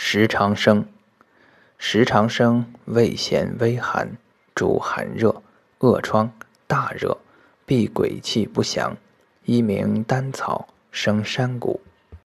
时长生，时长生，味咸微寒，主寒热，恶疮，大热，必鬼气不祥，一名丹草生山谷。